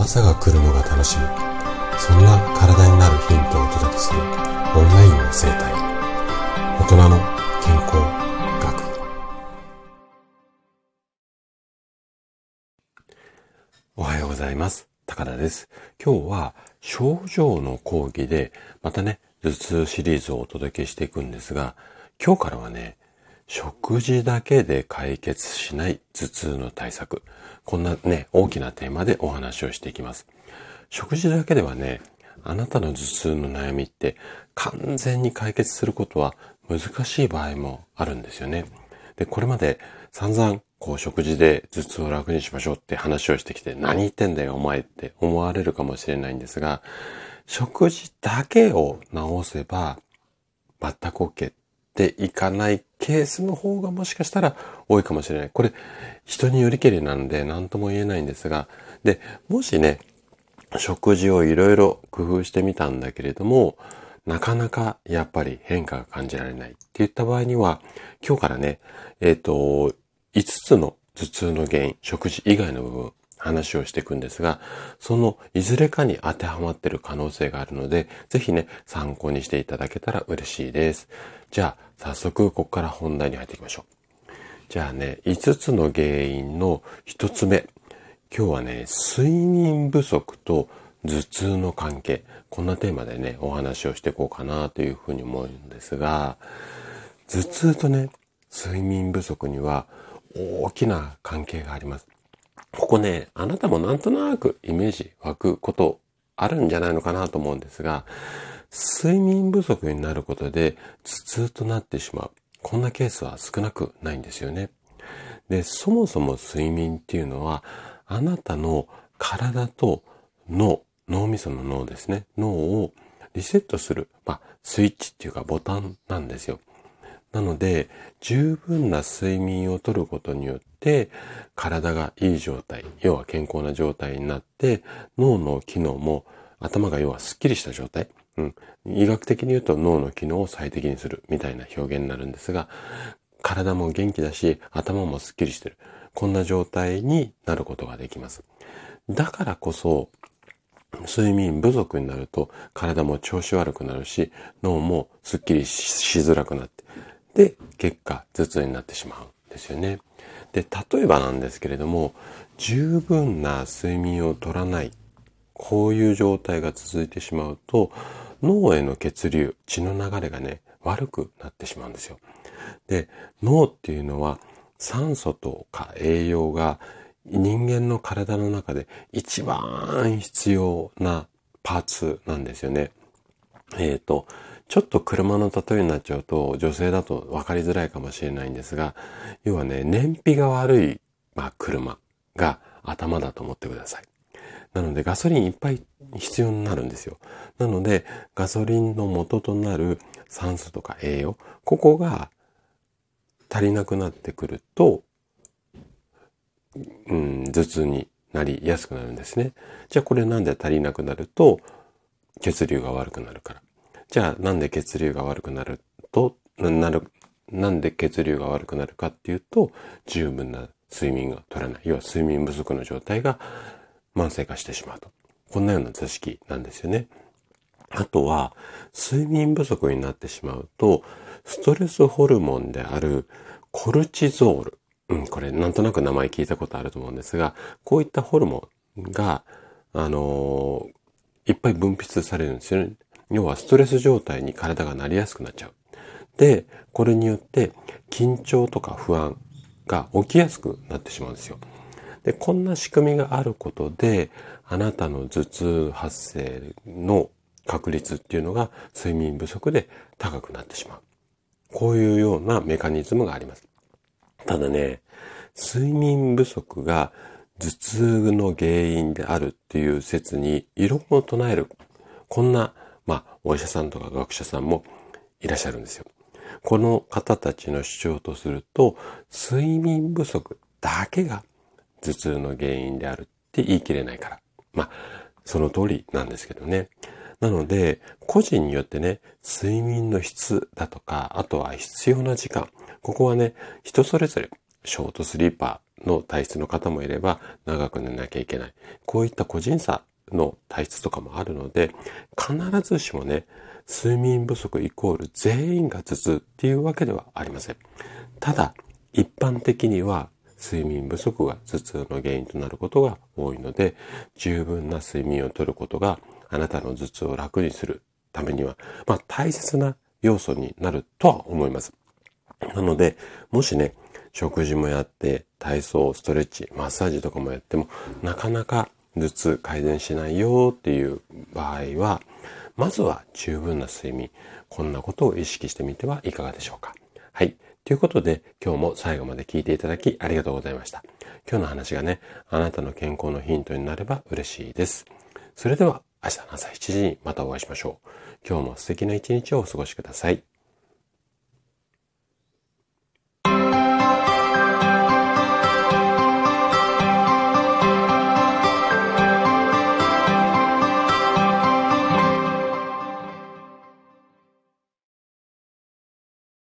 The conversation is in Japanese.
朝が来るのが楽しみ。そんな体になるヒントをお届けするオンラインの生態。大人の健康学。おはようございます。高田です。今日は症状の講義でまたね頭痛シリーズをお届けしていくんですが今日からはね食事だけで解決しない頭痛の対策。こんなね、大きなテーマでお話をしていきます。食事だけではね、あなたの頭痛の悩みって完全に解決することは難しい場合もあるんですよね。で、これまで散々こう食事で頭痛を楽にしましょうって話をしてきて何言ってんだよお前って思われるかもしれないんですが、食事だけを治せば全く OK っていかないケースの方がもしかしたら多いかもしれない。これ、人によりけりなんで何とも言えないんですが、で、もしね、食事をいろいろ工夫してみたんだけれども、なかなかやっぱり変化が感じられないって言った場合には、今日からね、えっ、ー、と、5つの頭痛の原因、食事以外の部分、話をしていくんですが、そのいずれかに当てはまっている可能性があるので、ぜひね、参考にしていただけたら嬉しいです。じゃあ、早速ここから本題に入っていきましょう。じゃあね、5つの原因の1つ目。今日はね、睡眠不足と頭痛の関係。こんなテーマでね、お話をしていこうかなというふうに思うんですが、頭痛とね、睡眠不足には大きな関係があります。ここね、あなたもなんとなくイメージ湧くことあるんじゃないのかなと思うんですが、睡眠不足になることで頭痛となってしまう。こんなケースは少なくないんですよね。で、そもそも睡眠っていうのは、あなたの体と脳、脳みその脳ですね。脳をリセットする、まあ、スイッチっていうかボタンなんですよ。なので、十分な睡眠をとることによって、体がいい状態、要は健康な状態になって、脳の機能も頭が要はスッキリした状態。うん。医学的に言うと脳の機能を最適にするみたいな表現になるんですが、体も元気だし、頭もスッキリしてる。こんな状態になることができます。だからこそ、睡眠不足になると体も調子悪くなるし、脳もスッキリしづらくなって、で、結果、頭痛になってしまうんですよね。で、例えばなんですけれども、十分な睡眠をとらない、こういう状態が続いてしまうと、脳への血流、血の流れがね、悪くなってしまうんですよ。で、脳っていうのは酸素とか栄養が人間の体の中で一番必要なパーツなんですよね。えっ、ー、と、ちょっと車の例えになっちゃうと女性だと分かりづらいかもしれないんですが、要はね、燃費が悪い、まあ、車が頭だと思ってください。なのでガソリンいっぱい必要になるんですよ。なのでガソリンの元となる酸素とか栄養、ここが足りなくなってくると、うん、頭痛になりやすくなるんですね。じゃあこれなんで足りなくなると血流が悪くなるから。じゃあなんで血流が悪くなると、なる、なんで血流が悪くなるかっていうと、十分な睡眠が取れない。要は睡眠不足の状態が慢性化してしまうと。こんなような図式なんですよね。あとは、睡眠不足になってしまうと、ストレスホルモンであるコルチゾール。うん、これなんとなく名前聞いたことあると思うんですが、こういったホルモンが、あのー、いっぱい分泌されるんですよね。要はストレス状態に体がなりやすくなっちゃう。で、これによって緊張とか不安が起きやすくなってしまうんですよ。で、こんな仕組みがあることで、あなたの頭痛発生の確率っていうのが睡眠不足で高くなってしまう。こういうようなメカニズムがあります。ただね、睡眠不足が頭痛の原因であるっていう説に異論を唱える、こんなまあ、お医者さんとか学者さんもいらっしゃるんですよ。この方たちの主張とすると、睡眠不足だけが頭痛の原因であるって言い切れないから。まあ、その通りなんですけどね。なので、個人によってね、睡眠の質だとか、あとは必要な時間。ここはね、人それぞれ、ショートスリーパーの体質の方もいれば、長く寝なきゃいけない。こういった個人差の体質とかもあるので、必ずしもね、睡眠不足イコール全員が頭痛っていうわけではありません。ただ、一般的には睡眠不足が頭痛の原因となることが多いので、十分な睡眠をとることがあなたの頭痛を楽にするためには、まあ大切な要素になるとは思います。なので、もしね、食事もやって、体操、ストレッチ、マッサージとかもやっても、なかなか頭痛改善しないよっていう場合は、まずは十分な睡眠、こんなことを意識してみてはいかがでしょうか。はい。ということで、今日も最後まで聞いていただきありがとうございました。今日の話がね、あなたの健康のヒントになれば嬉しいです。それでは、明日の朝7時にまたお会いしましょう。今日も素敵な一日をお過ごしください。